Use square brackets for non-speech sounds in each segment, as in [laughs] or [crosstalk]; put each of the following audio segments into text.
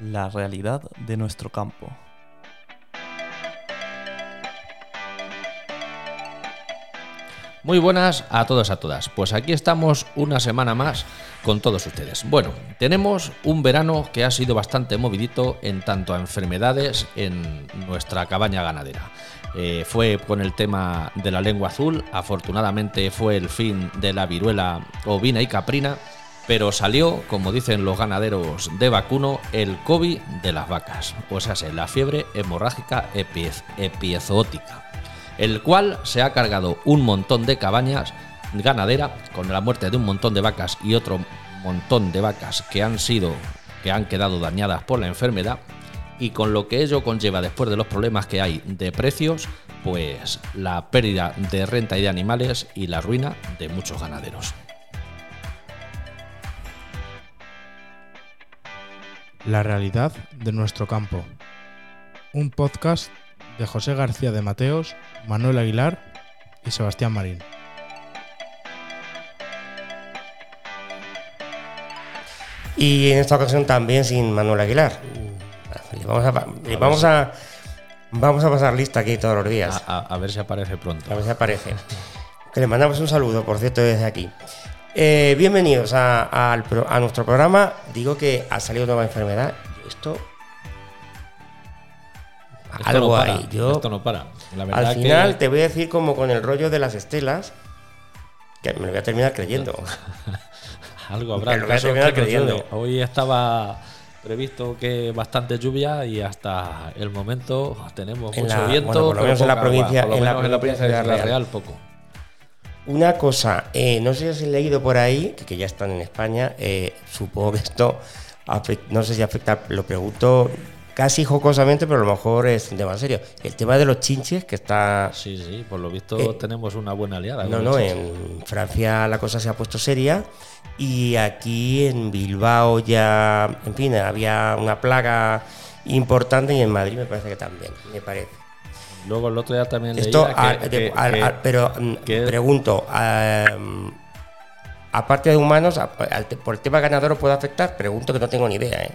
la realidad de nuestro campo. Muy buenas a todos a todas. Pues aquí estamos una semana más con todos ustedes. Bueno, tenemos un verano que ha sido bastante movidito en tanto a enfermedades en nuestra cabaña ganadera. Eh, fue con el tema de la lengua azul, afortunadamente fue el fin de la viruela ovina y caprina, pero salió, como dicen los ganaderos de vacuno, el COVID de las vacas, o sea, la fiebre hemorrágica epizoótica el cual se ha cargado un montón de cabañas ganadera con la muerte de un montón de vacas y otro montón de vacas que han sido que han quedado dañadas por la enfermedad y con lo que ello conlleva después de los problemas que hay de precios, pues la pérdida de renta y de animales y la ruina de muchos ganaderos. La realidad de nuestro campo. Un podcast de José García de Mateos, Manuel Aguilar y Sebastián Marín. Y en esta ocasión también sin Manuel Aguilar. vamos a, vamos a, vamos a pasar lista aquí todos los días. A, ver si aparece pronto. A ver si aparece. Que le mandamos un saludo, por cierto, desde aquí. Eh, bienvenidos a, a, nuestro programa. Digo que ha salido nueva enfermedad. Esto algo ahí. Yo, esto no para. al final te voy a decir como con el rollo de las estelas, que me lo voy a terminar creyendo. [laughs] algo habrá. lo voy a terminar creyendo. Hoy estaba previsto que bastante lluvia y hasta el momento tenemos mucho viento. por lo menos en la provincia, en, la, provincia de la Real. poco. Una cosa, eh, no sé si has leído por ahí, que, ya están en España, eh, supongo que esto, no sé si afecta, lo pregunto casi jocosamente, pero a lo mejor es un tema serio. El tema de los chinches, que está. Sí, sí, por lo visto eh, tenemos una buena aliada. No, no, en Francia la cosa se ha puesto seria y aquí en Bilbao ya, en fin, había una plaga importante y en Madrid me parece que también, me parece. Luego el otro día también Esto, pero mm, pregunto, aparte de humanos, por el tema ganadero puede afectar, pregunto que no tengo ni idea, ¿eh?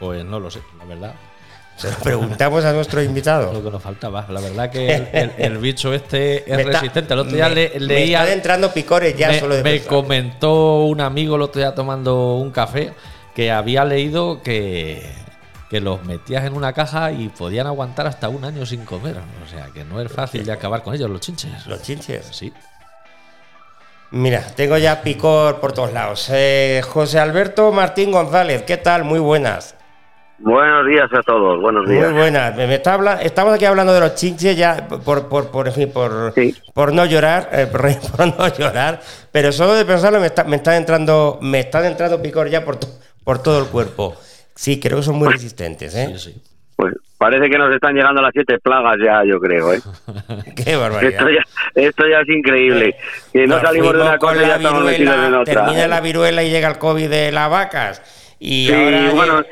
Pues no lo sé, la verdad. Se lo preguntamos a nuestro [laughs] invitado. Lo que nos faltaba. La verdad que [laughs] el, bicho este es resistente. El otro día le, leía. Me entrando picores ya me, solo de Me comentó un amigo el otro día tomando un café que había leído que, que los metías en una caja y podían aguantar hasta un año sin comer. O sea que no es fácil de acabar con ellos, los chinches. Los chinches. Sí. Mira, tengo ya picor por todos lados. Eh, José Alberto Martín González, ¿qué tal? Muy buenas. Buenos días a todos, buenos días. Muy buenas. Me está habla Estamos aquí hablando de los chinches ya por por por, por, por no llorar, eh, [laughs] por, no llorar, pero solo de pensarlo me está, me está entrando me está entrando picor ya por, por todo el cuerpo. Sí, creo que son muy resistentes, ¿eh? Sí, sí. Pues parece que nos están llegando las siete plagas ya, yo creo, ¿eh? [laughs] Qué barbaridad. Esto ya, esto ya es increíble. Que no salimos de una cosa y ya estamos metidos en otra. Termina la viruela y llega el COVID de las vacas. Y ahora bueno,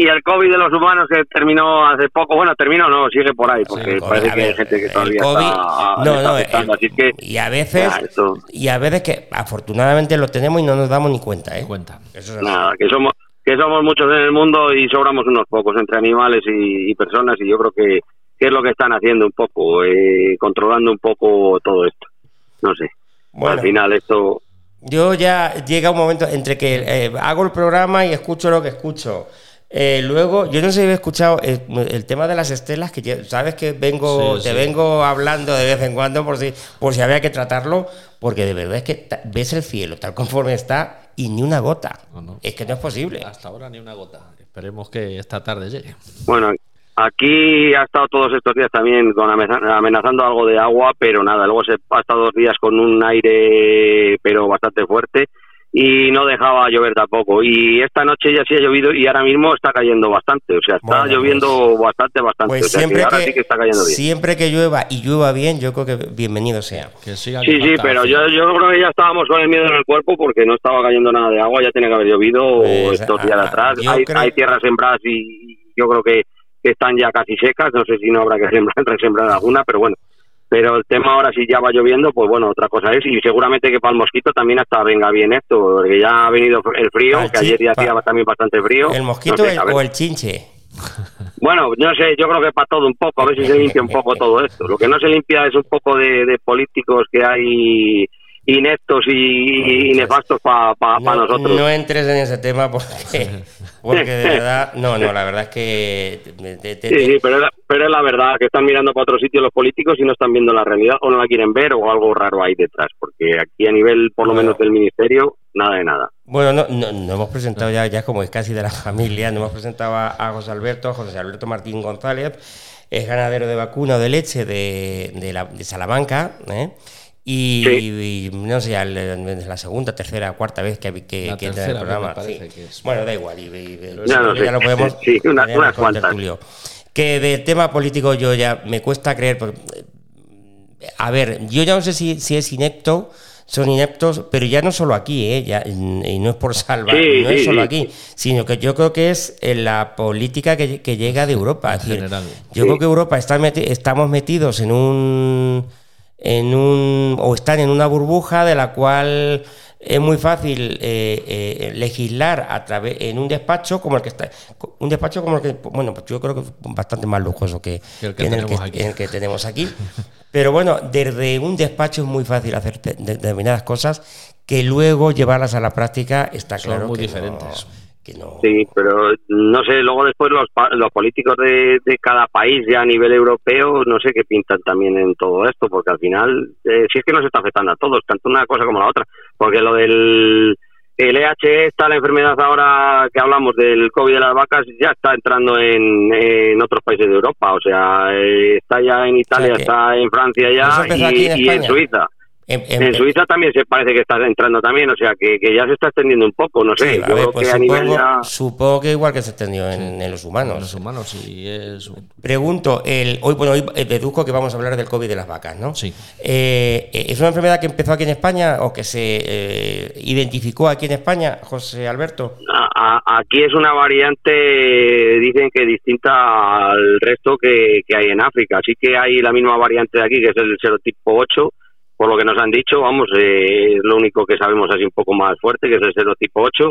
y el COVID de los humanos que terminó hace poco, bueno, terminó no, sigue por ahí, porque parece que hay gente que todavía está, no, no, así que y a veces y a veces que afortunadamente lo tenemos y no nos damos ni cuenta, ¿eh? Cuenta. Nada, que somos que somos muchos en el mundo y sobramos unos pocos entre animales y, personas y yo creo que, es lo que están haciendo un poco, eh, controlando un poco todo esto. No sé. Bueno, Al final esto yo ya llega un momento entre que eh, hago el programa y escucho lo que escucho eh, luego, yo no sé si he escuchado el, tema de las estelas, que sabes que vengo, te vengo hablando de vez en cuando por si, por si había que tratarlo, porque de verdad es que ves el cielo tal conforme está y ni una gota. Es que no es posible. Hasta ahora ni una gota. Esperemos que esta tarde llegue. Bueno, aquí ha estado todos estos días también con amenazando algo de agua, pero nada, luego se ha estado dos días con un aire pero bastante fuerte y no dejaba llover tampoco. Y esta noche ya sí ha llovido y ahora mismo está cayendo bastante. O sea, está lloviendo pues, bastante, bastante. Pues siempre, que, sí que está cayendo bien. siempre que llueva y llueva bien, yo creo que bienvenido sea. sí, sí, pero yo, yo creo que ya estábamos con el miedo en el cuerpo porque no estaba cayendo nada de agua, ya tiene que haber llovido pues, estos días atrás. Hay, hay, tierras sembradas y yo creo que, que, están ya casi secas. No sé si no habrá que [laughs] sembrar, resembrar alguna, pero bueno pero el tema ahora si ya va lloviendo, pues bueno, otra cosa es, y seguramente que para el mosquito también hasta venga bien esto, porque ya ha venido el frío, que ayer ya hacía también bastante frío. ¿El mosquito o el chinche? [laughs] Bueno, no sé, yo creo que para todo un poco, a ver si se limpia un poco todo esto. Lo que no se limpia es un poco de políticos que hay ineptos y, nefastos para nosotros. No entres en ese tema porque, [laughs] porque de verdad, no, no, la verdad es que... sí, sí, pero, pero es la verdad que están mirando para otro sitio los políticos y no están viendo la realidad o no la quieren ver o algo raro ahí detrás, porque aquí a nivel, por lo menos del ministerio, nada de nada. Bueno, no, no, hemos presentado ya, ya como es casi de la [laughs] familia, no hemos presentado a José Alberto, José Alberto Martín González, es ganadero de vacuna o de leche de, de, la, de Salamanca, ¿eh? Y, no sé, la segunda, tercera, cuarta vez que, que, que entra el programa. Bueno, da igual. Y, ya, lo podemos. Sí, una, Que del tema político yo ya me cuesta creer. a ver, yo ya no sé si, si es inepto son ineptos, pero ya no solo aquí, ¿eh? Ya, y no es por salvar, no es solo aquí, sino que yo creo que es en la política que, que llega de Europa. general. Yo creo que Europa está estamos metidos en un en un, o están en una burbuja de la cual es muy fácil eh, eh, legislar a través en un despacho como el que está un despacho como el que bueno pues yo creo que es bastante más lujoso que, el que, en, el que, tenemos aquí. Pero bueno desde un despacho es muy fácil hacer determinadas cosas que luego llevarlas a la práctica está claro muy diferentes Sí, pero no sé, luego después los, los políticos de, de, cada país ya a nivel europeo, no sé qué pintan también en todo esto, porque al final, eh, si es que nos está afectando a todos, tanto una cosa como la otra, porque lo del el EHE, está la enfermedad ahora que hablamos del COVID de las vacas, ya está entrando en, en otros países de Europa, o sea, eh, está ya en Italia, está en Francia ya y en Suiza. En, Suiza también se parece que está entrando también, o sea que, ya se está extendiendo un poco, no sé. supongo, que igual que se extendió en, los humanos. En los humanos, sí. Es... Pregunto, el, hoy, bueno, hoy eh, deduzco que vamos a hablar del COVID de las vacas, ¿no? Sí. Eh, ¿Es una enfermedad que empezó aquí en España o que se eh, identificó aquí en España, José Alberto? aquí es una variante, dicen que distinta al resto que, que hay en África. Así que hay la misma variante de aquí, que es el serotipo 8 por lo que nos han dicho, vamos, eh, es lo único que sabemos así un poco más fuerte, que es el serotipo 8,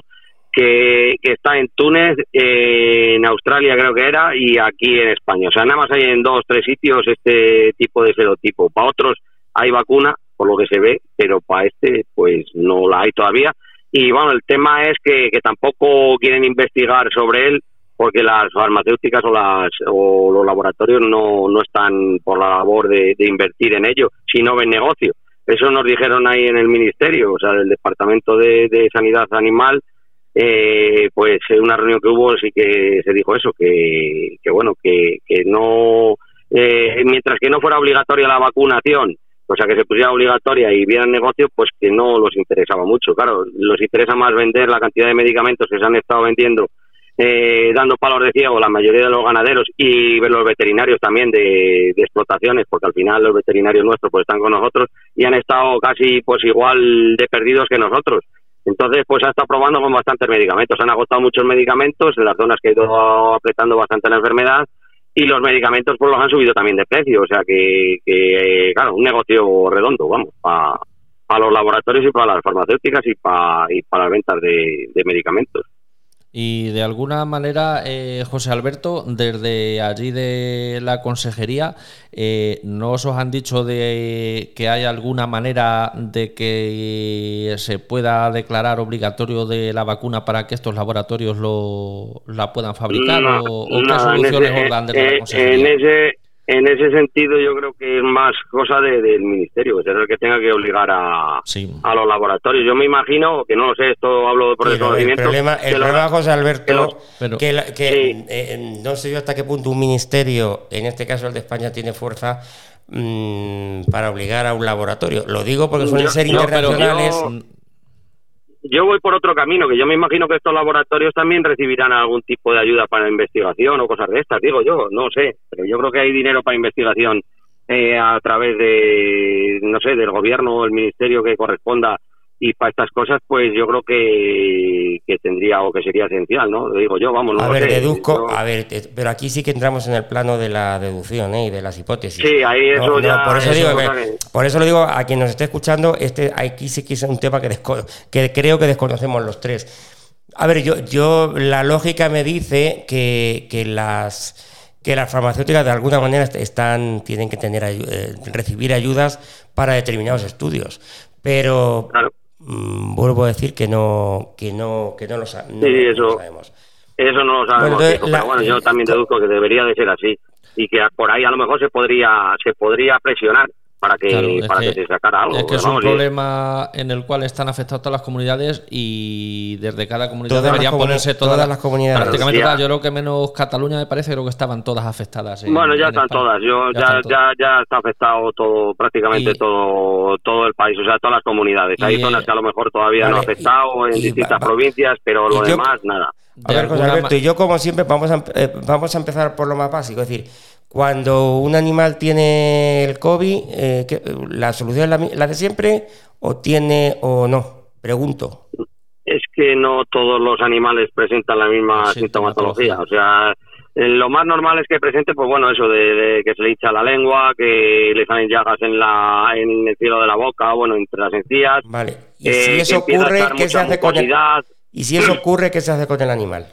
que, que está en Túnez, eh, en Australia creo que era, y aquí en España. O sea, nada más hay en dos, tres sitios este tipo de serotipo. Para otros hay vacuna, por lo que se ve, pero para este pues no la hay todavía. Y bueno, el tema es que, que tampoco quieren investigar sobre él porque las farmacéuticas o, las, o los laboratorios no, no están por la labor de, invertir en ello, si no ven negocio. Eso nos dijeron ahí en el ministerio, o sea, del Departamento de, Sanidad Animal, eh, pues en una reunión que hubo sí que se dijo eso, que, que bueno, que, no, eh, mientras que no fuera obligatoria la vacunación, o sea, que se pusiera obligatoria y vieran negocio, pues que no los interesaba mucho. Claro, los interesa más vender la cantidad de medicamentos que se han estado vendiendo eh, dando palos de ciego la mayoría de los ganaderos y los veterinarios también de, explotaciones, porque al final los veterinarios nuestros pues están con nosotros y han estado casi pues igual de perdidos que nosotros. Entonces, pues ha estado probando con bastantes medicamentos. Han agotado muchos medicamentos en las zonas que ha ido apretando bastante la enfermedad y los medicamentos pues los han subido también de precio. O sea que, que claro, un negocio redondo, vamos, para los laboratorios y para las farmacéuticas y para y para las ventas de medicamentos. Y de alguna manera, eh, José Alberto, desde allí de la consejería, eh, ¿no os han dicho de que hay alguna manera de que se pueda declarar obligatorio de la vacuna para que estos laboratorios lo, la puedan fabricar? ¿O, qué soluciones os dan desde la consejería? en ese sentido yo creo que es más cosa del ministerio, que será el que tenga que obligar a, a los laboratorios. Yo me imagino, que no lo sé, esto hablo por desconocimiento. El problema, el problema José Alberto, que, que, eh, no sé yo hasta qué punto un ministerio, en este caso el de España, tiene fuerza mm, para obligar a un laboratorio. Lo digo porque suelen ser internacionales yo voy por otro camino, que yo me imagino que estos laboratorios también recibirán algún tipo de ayuda para investigación o cosas de estas, digo yo, no sé, pero yo creo que hay dinero para investigación eh, a través de, no sé, del gobierno o el ministerio que corresponda y para estas cosas pues yo creo que, que tendría o que sería esencial, ¿no? Lo digo yo, vamos, no A ver, sé. deduzco, Yo- a ver, te- pero aquí sí que entramos en el plano de la deducción ¿eh? y de las hipótesis. Sí, ahí eso No, no, ya por eso es digo que- por eso lo digo a quien nos esté escuchando, este aquí sí que es un tema que, creo que desconocemos los tres. A ver, yo, yo la lógica me dice que, que las que las farmacéuticas de alguna manera est- están tienen que tener eh, recibir ayudas para determinados estudios, pero Claro. Mm, vuelvo a decir que no que no que no lo, sa- no- Sí, no lo eso- sabemos. Eso no lo sabemos, Bueno, entonces, fijo, la- pero bueno, yo también deduzco que debería de ser así y que por ahí a lo mejor se podría se podría presionar para que Claro, para que, que- se sacara algo. Es que es un problema en el cual están afectadas todas las comunidades y desde cada comunidad Todas deberían ponerse todas, todas las comunidades. Prácticamente todas. Yo creo que menos Cataluña me parece, creo que estaban todas afectadas. en- Bueno, ya están España. todas. Yo Ya ya, están ya, todas. ya está afectado todo, prácticamente Y- todo, todo el país, o sea, todas las comunidades. Hay eh, zonas que a lo mejor todavía no ha afectado en y- distintas va- provincias, pero lo yo- demás nada. A ver, José Alberto, y yo como siempre vamos a, eh, vamos a empezar por lo más básico, es decir, cuando un animal tiene el COVID, eh, ¿qué- ¿la solución es la, la de siempre o tiene o no? Pregunto. Es que no todos los animales presentan la misma Sintomatología. O sea, eh, lo más normal es que presente, pues bueno, eso de, de que se le hincha la lengua, que le salen llagas en, la, en el cielo de la boca, bueno, entre las encías. Vale. Y si que eso empieza a ocurre, echar ¿qué se mucha hace con el, mucosidad. y si eso ocurre, ¿qué se hace con el animal?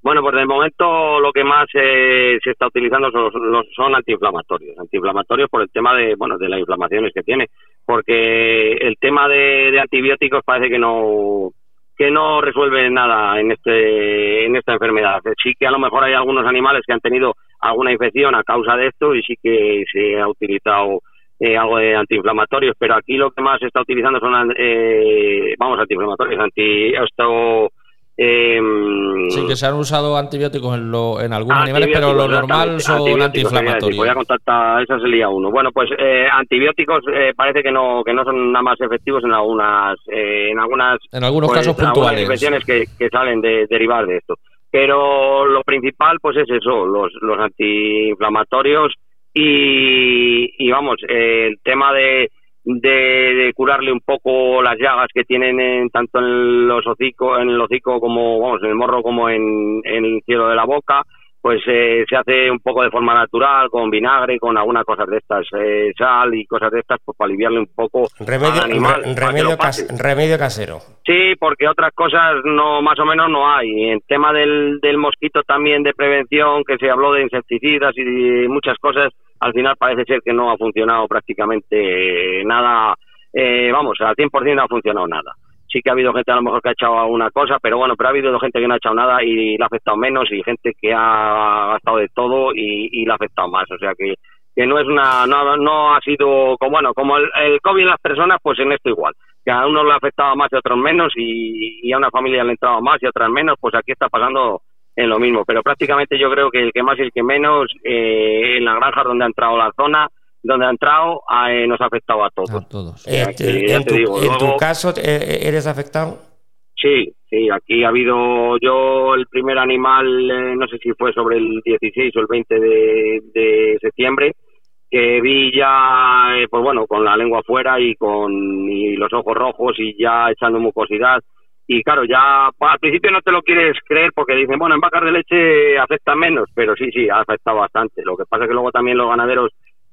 Bueno, pues de momento lo que más eh, se está utilizando son, los- son antiinflamatorios. Antiinflamatorios por el tema de, bueno, de las inflamaciones que tiene. Porque el tema de, de antibióticos parece que no que no resuelve nada en este en esta enfermedad. Sí que a lo mejor hay algunos animales que han tenido alguna infección a causa de esto y sí que se ha utilizado eh, algo de antiinflamatorios, pero aquí lo que más se está utilizando son eh, vamos antiinflamatorios, anti esto em, Sí, que se han usado antibióticos en, lo- en algunos animales, pero lo normal son antiinflamatorios. Voy a contactar, esa sería uno. Bueno, pues eh, antibióticos eh, parece que no que no son nada más efectivos en algunas eh, en algunas En algunos pues, casos algunas puntuales. infecciones que, que salen de derivar de esto. Pero lo principal pues es eso, los los antiinflamatorios y, y vamos, eh, el tema de, de, de curarle un poco las llagas que tienen en, tanto en los hocico, en el hocico como vamos, en el morro como en, en el cielo de la boca, pues eh, se hace un poco de forma natural, con vinagre, con algunas cosas de estas, eh, sal y cosas de estas, pues para aliviarle un poco Remedio, al animal. re- para que remedio, lo pase. cas- remedio casero. Sí, porque otras cosas no más o menos no hay. En tema del, del mosquito también de prevención, que se habló de insecticidas y de muchas cosas, al final parece ser que no ha funcionado prácticamente nada. Eh, vamos, al 100% no ha funcionado nada. Sí que ha habido gente a lo mejor que ha echado alguna cosa, pero bueno, pero ha habido gente que no ha echado nada y le ha afectado menos y gente que ha gastado de todo y, y le ha afectado más. O sea que, que no es una, no, no ha sido como bueno, como el, el COVID en las personas, pues en esto igual que a unos le ha afectado más y a otros menos y, y a una familia le ha entrado más y a otras menos, pues aquí está pasando en lo mismo. Pero prácticamente yo creo que el que más y el que menos, eh, en la granja donde ha entrado la zona, donde ha entrado, eh, nos ha afectado a todos. A todos. Este, que en, tu, digo, en tu caso, eh, ¿eres afectado? Sí, sí, aquí ha habido yo el primer animal, eh, no sé si fue sobre el 16 o el 20 de, de septiembre, que vi ya, eh, pues bueno, con la lengua afuera y con y los ojos rojos y ya echando mucosidad. Y claro, ya al principio no te lo quieres creer porque dicen, bueno, en vacas de leche afecta menos, pero sí, sí, ha afectado bastante. Lo que pasa es que luego también los ganaderos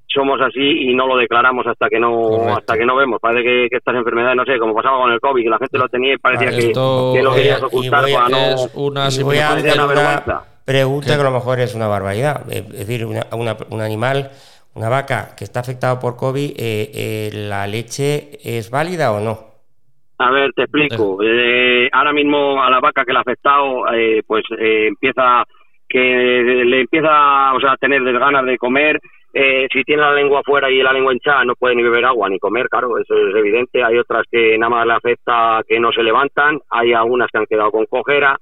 somos así y no lo declaramos hasta que no Correcto. hasta que no vemos. Parece que, que estas enfermedades, no sé, como pasaba con el COVID, que la gente lo tenía y parecía que, que lo querías ocultar para no... Una Y voy a hacer una vergüenza. pregunta ¿Qué? que a lo mejor es una barbaridad. Eh, Es decir, una- una- un animal, una vaca que está afectada por COVID, eh, eh, ¿la leche es válida o no? A ver, te explico. Eh, ahora mismo a la vaca que le ha afectado, eh, pues eh, empieza que le empieza o sea, a tener desganas de comer. Eh, si tiene la lengua afuera y la lengua hinchada, no puede ni beber agua ni comer, claro, eso es evidente. Hay otras que nada más le afecta que no se levantan, hay algunas que han quedado con cojera.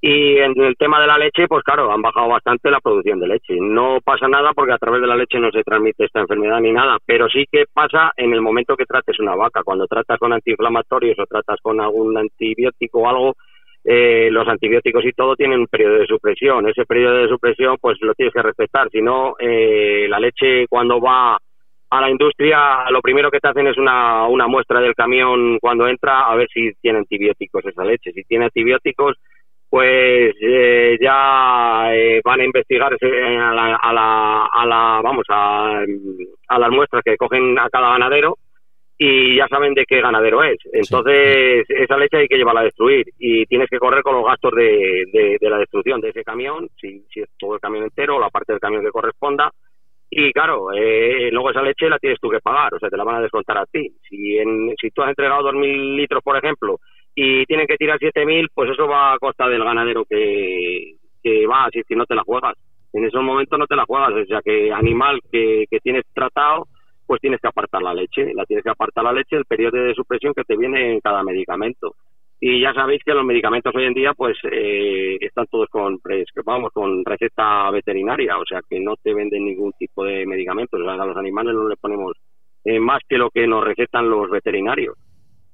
Y en el tema de la leche, pues claro, han bajado bastante la producción de leche. No pasa nada porque a través de la leche no se transmite esta enfermedad ni nada, pero sí que pasa en el momento que trates una vaca. Cuando tratas con antiinflamatorios o tratas con algún antibiótico o algo, eh, los antibióticos y todo tienen un periodo de supresión. Ese periodo de supresión, pues lo tienes que respetar. Si no, eh, la leche cuando va a la industria lo primero que te hacen es una, una muestra del camión cuando entra a ver si tiene antibióticos esa leche. Si tiene antibióticos, pues eh, ya eh, van a investigar a la, a la, a la vamos a, a las muestras que cogen a cada ganadero y ya saben de qué ganadero es. Entonces, esa leche hay que llevarla a destruir y tienes que correr con los gastos de, de, la destrucción de ese camión, si, si, es todo el camión entero o la parte del camión que corresponda. Y claro, eh, luego esa leche la tienes tú que pagar, o sea, te la van a descontar a ti. Si, en, si tú has entregado 2.000 litros, por ejemplo, y tienen que tirar 7.000, pues eso va a costa del ganadero que, que va, si, si no te la juegas. En esos momentos no te la juegas, o sea, que animal que, que tienes tratado pues tienes que apartar la leche, la tienes que apartar la leche, el periodo de supresión que te viene en cada medicamento. Y ya sabéis que los medicamentos hoy en día pues eh, están todos con vamos con receta veterinaria, o sea que no te venden ningún tipo de medicamentos, a los animales no les ponemos eh, más que lo que nos recetan los veterinarios.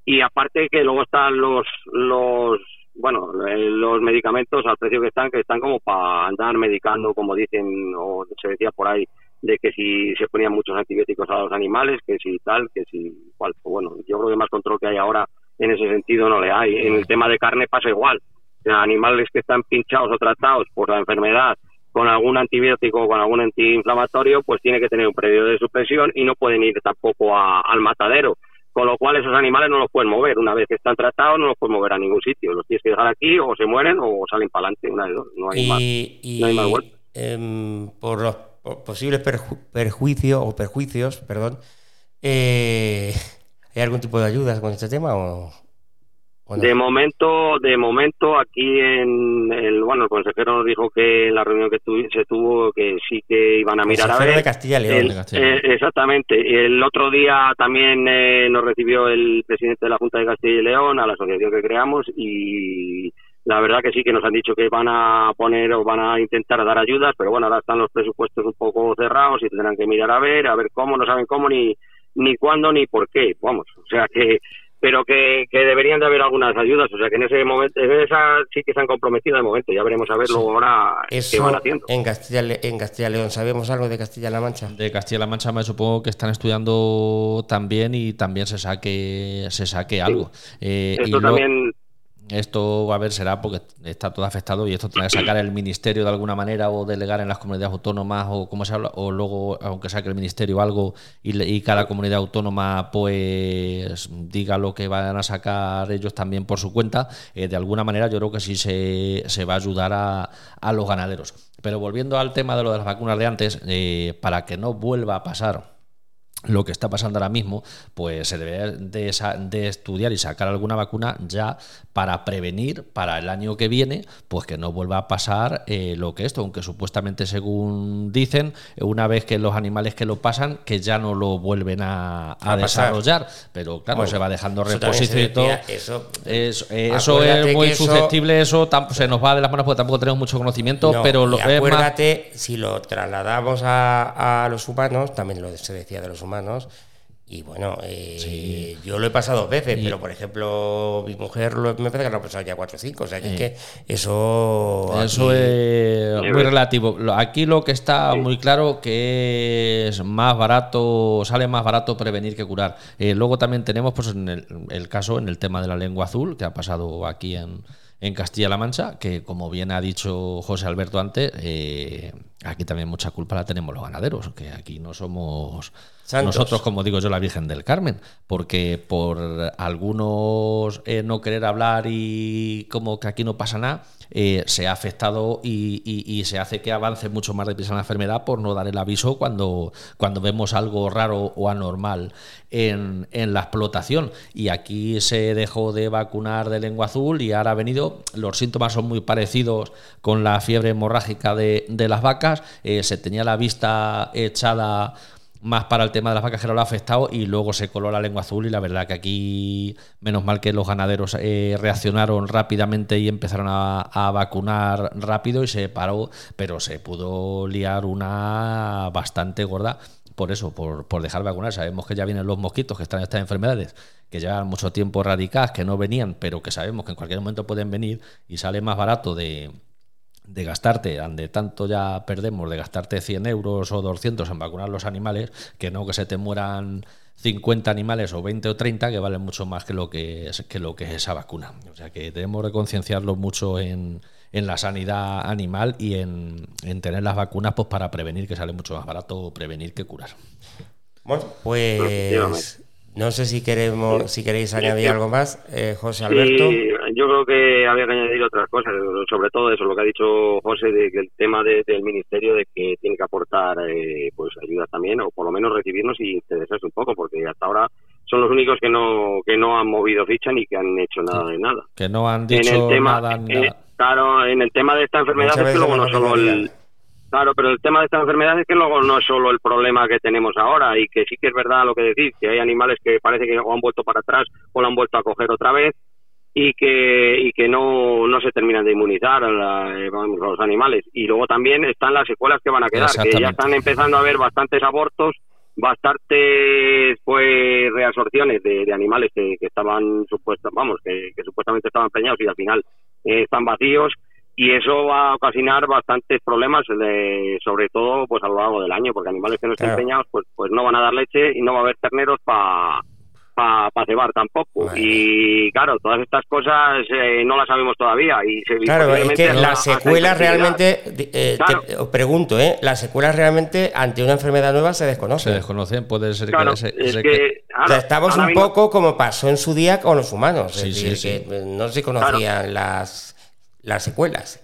Y aparte que luego están los los bueno, eh, los medicamentos al precio que están, que están como para andar medicando, como dicen, o se decía por ahí, de que si se ponían muchos antibióticos a los animales, que si tal, que si cual. Pues bueno, yo creo que más control que hay ahora en ese sentido no le hay. En el tema de carne pasa igual. animales que están pinchados o tratados por la enfermedad con algún antibiótico o con algún antiinflamatorio, pues tiene que tener un periodo de supresión y no pueden ir tampoco al matadero. Con lo cual esos animales no los pueden mover. Una vez que están tratados no los pueden mover a ningún sitio. Los tienes que dejar aquí o se mueren o salen para adelante. Una de dos. No hay más, no hay más vuelta. Em, por los posibles perjuicios o perjuicios, perdón, eh, ¿hay algún tipo de ayudas con este tema o, De momento, de momento aquí en el bueno el consejero nos dijo que en la reunión que se tuvo que sí que iban a mirar a ver. de Castilla y León. Eh, exactamente. El otro día también eh, nos recibió el presidente de la Junta de Castilla y León a la asociación que creamos y la verdad que sí que nos han dicho que van a poner o van a intentar dar ayudas, pero bueno, ahora están los presupuestos un poco cerrados y tendrán que mirar a ver, a ver cómo, no saben cómo ni ni cuándo ni por qué, vamos, o sea que pero que, que deberían de haber algunas ayudas, o sea que en ese momento, en esa sí que se han comprometido de momento, ya veremos a verlo ahora qué van haciendo. En Castilla, en Castilla León, ¿sabemos algo de Castilla-La Mancha? De Castilla-La Mancha me supongo que están estudiando también y también se saque se saque algo. Eh, Esto también esto, a ver, será porque está todo afectado y esto tiene que sacar el ministerio de alguna manera o delegar en las comunidades autónomas o como se habla, o luego, aunque saque el ministerio algo y, cada comunidad autónoma pues diga lo que van a sacar ellos también por su cuenta, eh, de alguna manera yo creo que sí se, se va a ayudar a, a, los ganaderos. Pero volviendo al tema de lo de las vacunas de antes, eh, para que no vuelva a pasar lo que está pasando ahora mismo, pues se debe de, estudiar y sacar alguna vacuna ya para prevenir para el año que viene, pues que no vuelva a pasar eh, lo que esto, aunque supuestamente según dicen, una vez que los animales que lo pasan, que ya no lo vuelven a, desarrollar, pero claro, se va dejando reposición y todo. Eso, eso, es muy susceptible, eso se nos va de las manos porque tampoco tenemos mucho conocimiento, pero lo acuérdate, si lo trasladamos a, a los humanos, también lo se decía de los humanos, y bueno, eh, yo lo he pasado dos veces, pero por ejemplo, mi mujer lo, me parece que lo ha pasado ya cuatro o cinco. O sea, que, es que eso. Eso es muy relativo. Aquí lo que está muy claro que es más barato, sale más barato prevenir que curar. Eh, luego también tenemos pues, en el, caso, en el tema de la lengua azul, que ha pasado aquí en, en Castilla-La Mancha, que como bien ha dicho José Alberto antes, eh, aquí también mucha culpa la tenemos los ganaderos, que aquí no somos nosotros, como digo yo, la Virgen del Carmen, porque por algunos eh, no querer hablar y como que aquí no pasa nada, eh, se ha afectado y, se hace que avance mucho más deprisa la enfermedad por no dar el aviso cuando, cuando vemos algo raro o anormal en, la explotación. Y aquí se dejó de vacunar de lengua azul y ahora ha venido, los síntomas son muy parecidos con la fiebre hemorrágica de, las vacas, eh, se tenía la vista echada más para el tema de las vacas que no lo ha afectado y luego se coló la lengua azul y la verdad que aquí menos mal que los ganaderos eh, reaccionaron rápidamente y empezaron a, vacunar rápido y se paró, pero se pudo liar una bastante gorda por eso, por, por dejar vacunar. Sabemos que ya vienen los mosquitos que están en estas enfermedades, que llevan mucho tiempo erradicadas, que no venían, pero que sabemos que en cualquier momento pueden venir y sale más barato de de gastarte, donde tanto ya perdemos, de gastarte 100 euros o 200 en vacunar los animales, que no que se te mueran 50 animales o 20 o 30 que valen mucho más que lo que es, que lo que es esa vacuna. O sea que tenemos que concienciarlo mucho en, en la sanidad animal y en, en, tener las vacunas pues para prevenir, que sale mucho más barato prevenir que curar. Bueno, pues no sé si queremos, si queréis añadir algo más, eh, José Alberto. Sí, yo creo que había que añadir otras cosas, sobre todo eso, lo que ha dicho José, de que el tema del ministerio de que tiene que aportar eh, pues ayuda también, o por lo menos recibirnos y interesarse un poco, porque hasta ahora son los únicos que no que no han movido ficha ni que han hecho nada de nada. Que no han dicho nada, eh, claro, en el tema de esta enfermedad es que luego no solo el Claro, pero el tema de esta enfermedad es que luego no es solo el problema que tenemos ahora y que sí que es verdad lo que decís, que hay animales que parece que han vuelto para atrás o lo han vuelto a coger otra vez y que y que no, no se terminan de inmunizar eh, los animales. Y luego también están las secuelas que van a quedar, que ya están empezando a haber bastantes abortos, bastantes pues reabsorciones de, animales que, estaban supuestos, vamos, que, supuestamente estaban preñados y al final eh, están vacíos. Y eso va a ocasionar bastantes problemas sobre todo pues a lo largo del año porque animales que no estén empeñados pues pues no van a dar leche y no va a haber terneros para para pa cebar tampoco. Y claro todas estas cosas eh, no las sabemos todavía y se, claro es que las secuelas realmente eh, os pregunto eh las secuelas realmente ante una enfermedad nueva se desconocen. Se desconocen puede ser que, estamos un poco como pasó en su día con los humanos es decir, que no se conocían las las secuelas.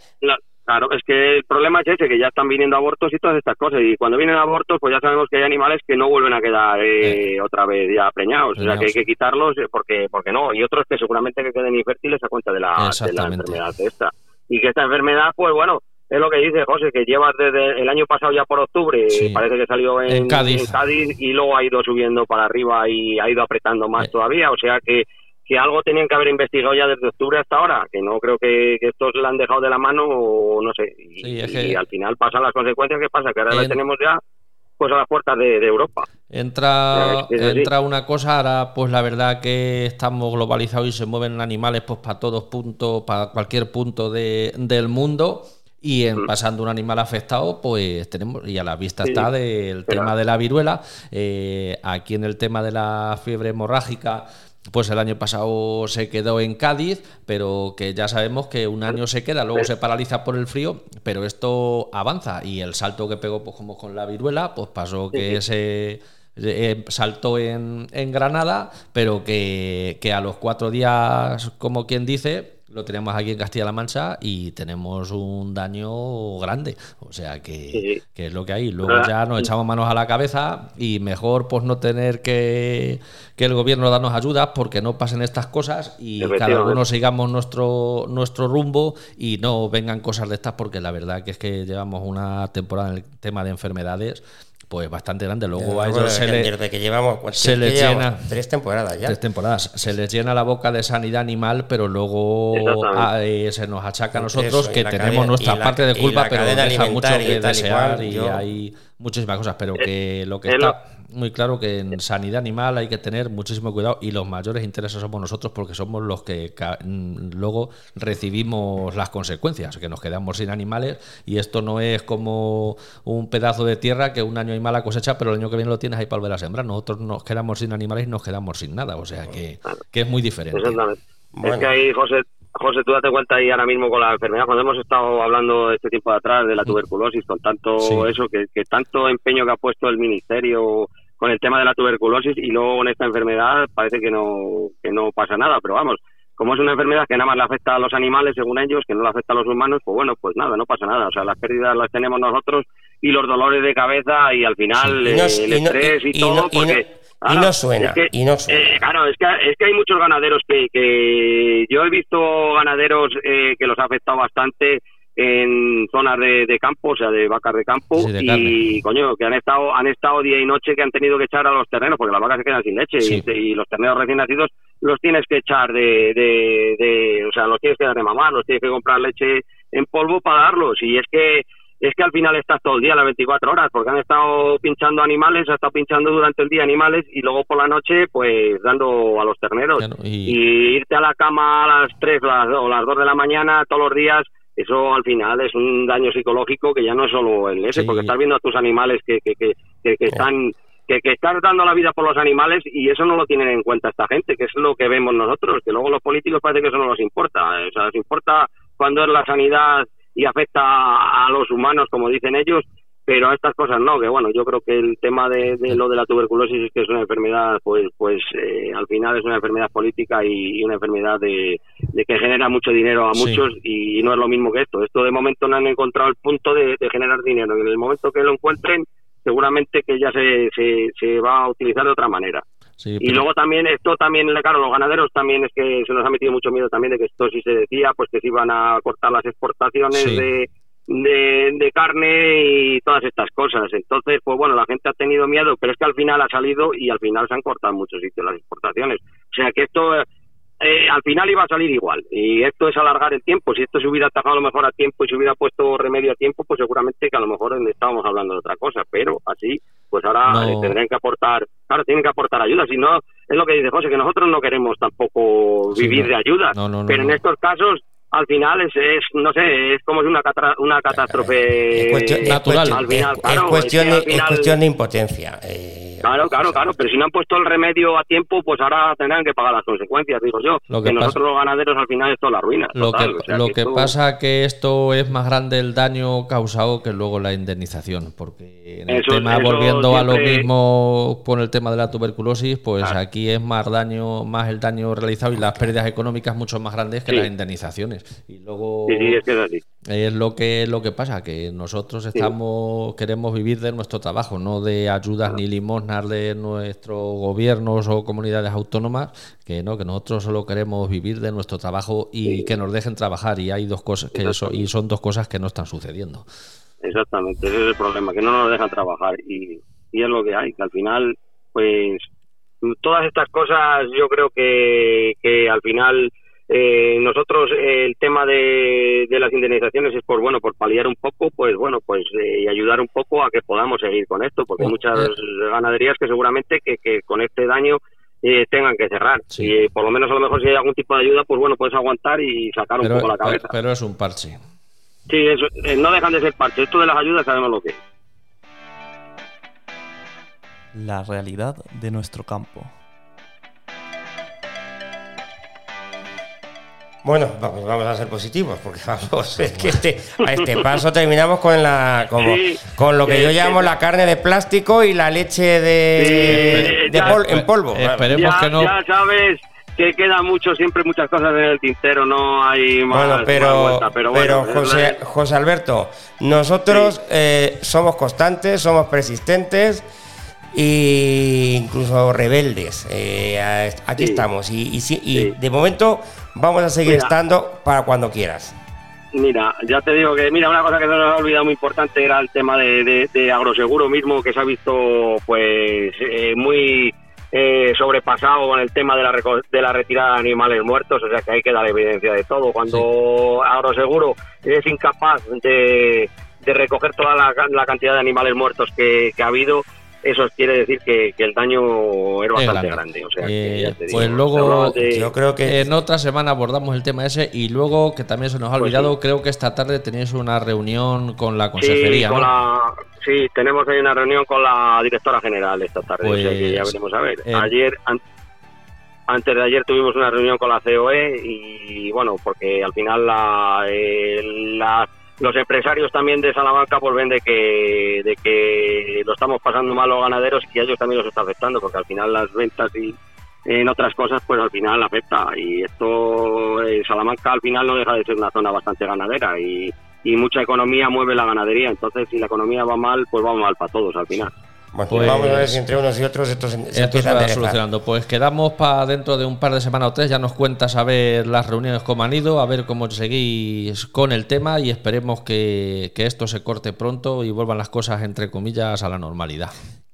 Claro, es que el problema es ese, que ya están viniendo abortos y todas estas cosas. Y cuando vienen abortos, pues ya sabemos que hay animales que no vuelven a quedar eh, otra vez ya preñados. O sea, que hay que quitarlos eh, porque porque no. Y otros que seguramente que queden infértiles a cuenta de la, de la enfermedad esta. Y que esta enfermedad, pues bueno, es lo que dice José, que lleva desde el año pasado ya por octubre, parece que salió en, Cádiz. y luego ha ido subiendo para arriba y ha ido apretando más eh. todavía. O sea que que algo tenían que haber investigado ya desde octubre hasta ahora, que no creo que, estos le han dejado de la mano o no sé. Y, al final pasan las consecuencias que pasa, que ahora la tenemos ya pues a las puertas de, Europa. Entra, entra una cosa, ahora pues la verdad que estamos globalizados y se mueven animales pues para todos puntos, para cualquier punto de, del mundo. Y en, pasando un animal afectado, pues tenemos, y a la vista está del tema de la viruela. Eh, aquí en el tema de la fiebre hemorrágica, pues el año pasado se quedó en Cádiz, pero que ya sabemos que un año se queda, luego se paraliza por el frío, pero esto avanza. Y el salto que pegó pues como con la viruela, pues pasó que se eh, saltó en, en Granada, pero que, que a los cuatro días, como quien dice, lo tenemos aquí en Castilla-La Mancha y tenemos un daño grande. O sea que, es lo que hay. Luego ah, ya nos echamos manos a la cabeza y mejor pues no tener que, que el gobierno darnos ayudas porque no pasen estas cosas y cada uno sigamos nuestro, nuestro rumbo y no vengan cosas de estas porque la verdad que es que llevamos una temporada en el tema de enfermedades pues bastante grande. Luego a ellos se, le, que llevamos, se les llena tres temporadas ya. Tres temporadas. Se les llena la boca de sanidad animal, pero luego eh, se nos achaca a nosotros que tenemos nuestra parte de culpa, pero deja mucho que desear y, hay muchísimas cosas. Pero que lo que está muy claro que en sanidad animal hay que tener muchísimo cuidado y los mayores intereses somos nosotros porque somos los que mm, luego recibimos las consecuencias, que nos quedamos sin animales y esto no es como un pedazo de tierra que un año hay mala cosecha, pero el año que viene lo tienes ahí para volver a sembrar. Nosotros nos quedamos sin animales y nos quedamos sin nada, o sea que, que es muy diferente. Es que ahí, José, José, tú date cuenta ahí ahora mismo con la enfermedad, cuando hemos estado hablando este tiempo de atrás de la tuberculosis, con tanto eso, que, que, tanto empeño que ha puesto el Ministerio con el tema de la tuberculosis y luego con esta enfermedad parece que no, que no pasa nada, pero vamos, como es una enfermedad que nada más le afecta a los animales, según ellos, que no le afecta a los humanos, pues bueno, pues nada, no pasa nada. O sea, las pérdidas las tenemos nosotros y los dolores de cabeza y al final el estrés y, todo, porque... y no suena, y no suena. Eh, claro, es que, es que hay muchos ganaderos que, que yo he visto ganaderos eh, que los ha afectado bastante en zonas de, campo, o sea, de vacas de campo, y coño, que han estado han estado día y noche que han tenido que echar a los terrenos, porque las vacas se quedan sin leche, y, los terneros recién nacidos los tienes que echar de, de, o sea, los tienes que dar de mamar, los tienes que comprar leche en polvo para darlos, y es que es que al final estás todo el día, las 24 horas, porque han estado pinchando animales, han estado pinchando durante el día animales y luego por la noche, pues dando a los terneros. y... irte a la cama a las 3 o las 2 de la mañana todos los días eso al final es un daño psicológico que ya no es solo el ese, porque estás viendo a tus animales que, que, que, que, están que, que estás dando la vida por los animales y eso no lo tienen en cuenta esta gente, que es lo que vemos nosotros, que luego los políticos parece que eso no les importa, o sea, les importa cuando es la sanidad y afecta a los humanos, como dicen ellos, pero a estas cosas no, que bueno, yo creo que el tema de, lo de la tuberculosis es que es una enfermedad, pues pues eh, al final es una enfermedad política y, una enfermedad de, que genera mucho dinero a muchos y no es lo mismo que esto. Esto de momento no han encontrado el punto de, generar dinero. En el momento que lo encuentren, seguramente que ya se, se, se va a utilizar de otra manera. Y luego también, esto también, claro, los ganaderos también es que se nos ha metido mucho miedo también de que esto sí se decía, pues que se iban a cortar las exportaciones de de, carne y todas estas cosas. Entonces, pues bueno, la gente ha tenido miedo, pero es que al final ha salido y al final se han cortado muchos sitios las exportaciones. O sea que esto eh, al final iba a salir igual. Y esto es alargar el tiempo. Si esto se hubiera atajado a lo mejor a tiempo y se hubiera puesto remedio a tiempo, pues seguramente que a lo mejor estábamos hablando de otra cosa. Pero así, pues ahora tendrán que aportar, claro, tienen que aportar ayuda. Si no, es lo que dice José, que nosotros no queremos tampoco vivir de ayuda. pero en estos casos al final es, es no sé, es como si una, una catástrofe natural. Es, cuestión, es cuestión de impotencia. Eh, Claro, claro, claro, pero si no han puesto el remedio a tiempo, pues ahora tendrán que pagar las consecuencias, digo yo. Lo que, nosotros los ganaderos al final esto la ruina. Lo que, lo que, pasa que esto es más grande el daño causado que luego la indemnización, porque en el tema, volviendo a lo mismo con el tema de la tuberculosis, pues aquí es más daño, más el daño realizado y las pérdidas económicas mucho más grandes que las indemnizaciones. Y luego sí, sí, es, que es, así. es lo que lo que pasa, que nosotros estamos queremos vivir de nuestro trabajo, no de ayudas ni limosnas de nuestros gobiernos o comunidades autónomas que no, que nosotros solo queremos vivir de nuestro trabajo y que nos dejen trabajar. Y hay dos cosas que eso, y son dos cosas que no están sucediendo. Exactamente, ese es el problema, que no nos dejan trabajar. Y, y es lo que hay, que al final, pues todas estas cosas yo creo que, que al final eh, nosotros eh, el tema de, las indemnizaciones es por bueno por paliar un poco, pues bueno, pues eh, y ayudar un poco a que podamos seguir con esto, porque hay muchas ganaderías que seguramente que, que con este daño tengan que cerrar. Y por lo menos a lo mejor si hay algún tipo de ayuda, pues bueno, puedes aguantar y sacar un poco la cabeza. Pero es un parche. Sí, eso, no dejan de ser parche. Esto de las ayudas sabemos lo que es. La realidad de nuestro campo. Bueno, vamos, vamos a ser positivos, porque [laughs] vamos, es que este, a este paso terminamos con la como, con lo que yo llamo la carne de plástico y la leche de, en polvo. Esperemos que no. Ya sabes que queda mucho, siempre muchas cosas en el tintero, no hay más. Bueno, pero, pero, José, José, Alberto, nosotros eh, somos constantes, somos persistentes e incluso rebeldes. Eh, aquí estamos y, y, y de momento vamos a seguir estando para cuando quieras. Mira, ya te digo que, mira, una cosa que se nos ha olvidado muy importante era el tema de, de, agroseguro mismo, que se ha visto pues eh, muy eh, sobrepasado con el tema de la, de la retirada de animales muertos, o sea que hay que dar evidencia de todo. Cuando agroseguro es incapaz de, de recoger toda la, la, cantidad de animales muertos que, que ha habido, eso quiere decir que, el daño era bastante grande. Eh, pues luego, yo creo que en otra semana abordamos el tema ese y luego, que también se nos ha pues olvidado, creo que esta tarde tenéis una reunión con la consejería. Sí, tenemos ahí una reunión con la directora general esta tarde, pues, ya veremos a ver. Eh, ayer, antes de ayer tuvimos una reunión con la COE y bueno, porque al final la, eh, la los empresarios también de Salamanca pues ven de que, de que lo estamos pasando mal los ganaderos y a ellos también los está afectando porque al final las ventas y en otras cosas pues al final afecta. Y esto eh, Salamanca al final no deja de ser una zona bastante ganadera y, y mucha economía mueve la ganadería. Entonces si la economía va mal pues va mal para todos al final bueno, pues, vamos a ver si entre unos y otros esto se, se va solucionando. Pues quedamos para dentro de un par de semanas o tres. Ya nos cuentas a ver las reuniones cómo han ido, a ver cómo seguís con el tema y esperemos que, esto se corte pronto y vuelvan las cosas, entre comillas, a la normalidad.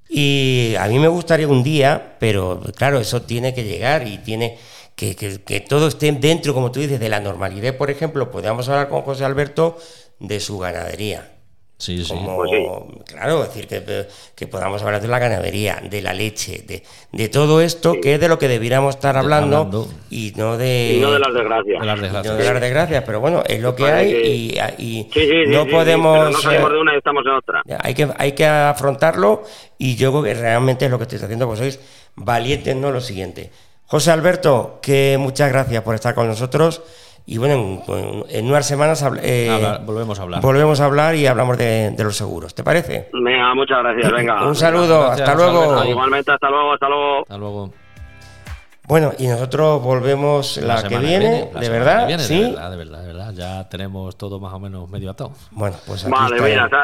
Y a mí me gustaría un día, pero claro, eso tiene que llegar y tiene que, que, que todo esté dentro, como tú dices, de la normalidad. Por ejemplo, podríamos hablar con José Alberto de su ganadería Sí, sí. Como, Pues sí. Claro, es decir, que, que podamos hablar de la ganadería, de la leche, de, de todo esto, que es de lo que debiéramos estar hablando, hablando. y no de, Y no de las desgracias. De las y desgracias. no de las desgracias. Pero bueno, es lo que hay que- y, y Sí, sí, sí, no sí, sí, podemos... no salimos de una y estamos en otra. hay que, hay que afrontarlo y yo creo que realmente es lo que estáis haciendo, pues sois valientes, ¿no? Lo siguiente. José Alberto, que muchas gracias por estar con nosotros y bueno, en, en unas semanas eh, Habla- volvemos a hablar. volvemos a hablar y hablamos de, de los seguros, ¿te parece? Venga, muchas gracias. Venga. Un saludo, Gracias, hasta luego. Igualmente, hasta luego, hasta luego. Hasta luego. Bueno, y nosotros volvemos la, que semana viene, la de verdad, que viene, ¿sí? De verdad, de verdad, de verdad. Ya tenemos todo más o menos medio atado. Bueno, pues aquí Vale, está. mira, se ha,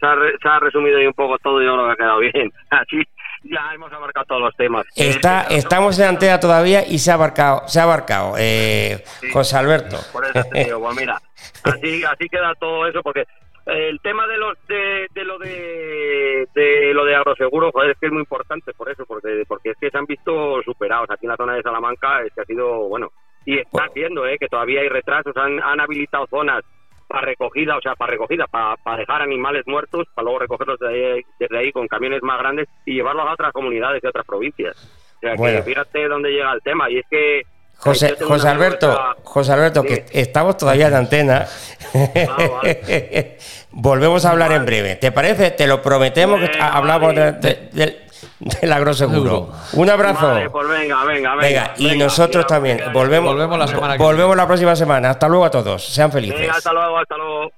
se ha re- se ha resumido ahí un poco todo y yo creo que ha quedado bien. [laughs] Así ya hemos abarcado todos los temas. Está, Eh, estamos en antena todavía y se ha abarcado, se ha abarcado, eh, José Alberto. Por eso te digo, pues mira, [laughs] así, así queda todo eso, porque el tema de los de, de lo de, de lo de agroseguro, joder, es que es muy importante por eso, porque porque es que se han visto superados aquí en la zona de Salamanca, es que ha sido bueno y está haciendo, eh, que todavía hay retrasos, han, han habilitado zonas para recogida, o sea, para recogida, para, para dejar animales muertos, para luego recogerlos de ahí- desde ahí con camiones más grandes y llevarlos a otras comunidades y otras provincias. O sea, Bueno. que fíjate dónde llega el tema, y es que José, José Alberto, José Alberto, Sí. que estamos todavía en antena. Ah, vale. [laughs] Volvemos a hablar en breve. ¿Te parece? Te lo prometemos que hablamos de- vale. de- [laughs] agroseguro. Seguro. Un abrazo. Vale, pues venga, venga, venga. Venga, y venga, nosotros también. venga, Volvemos, Volvemos la semana que volvemos la próxima semana. Hasta luego a todos. Sean felices. Venga, hasta luego, hasta luego.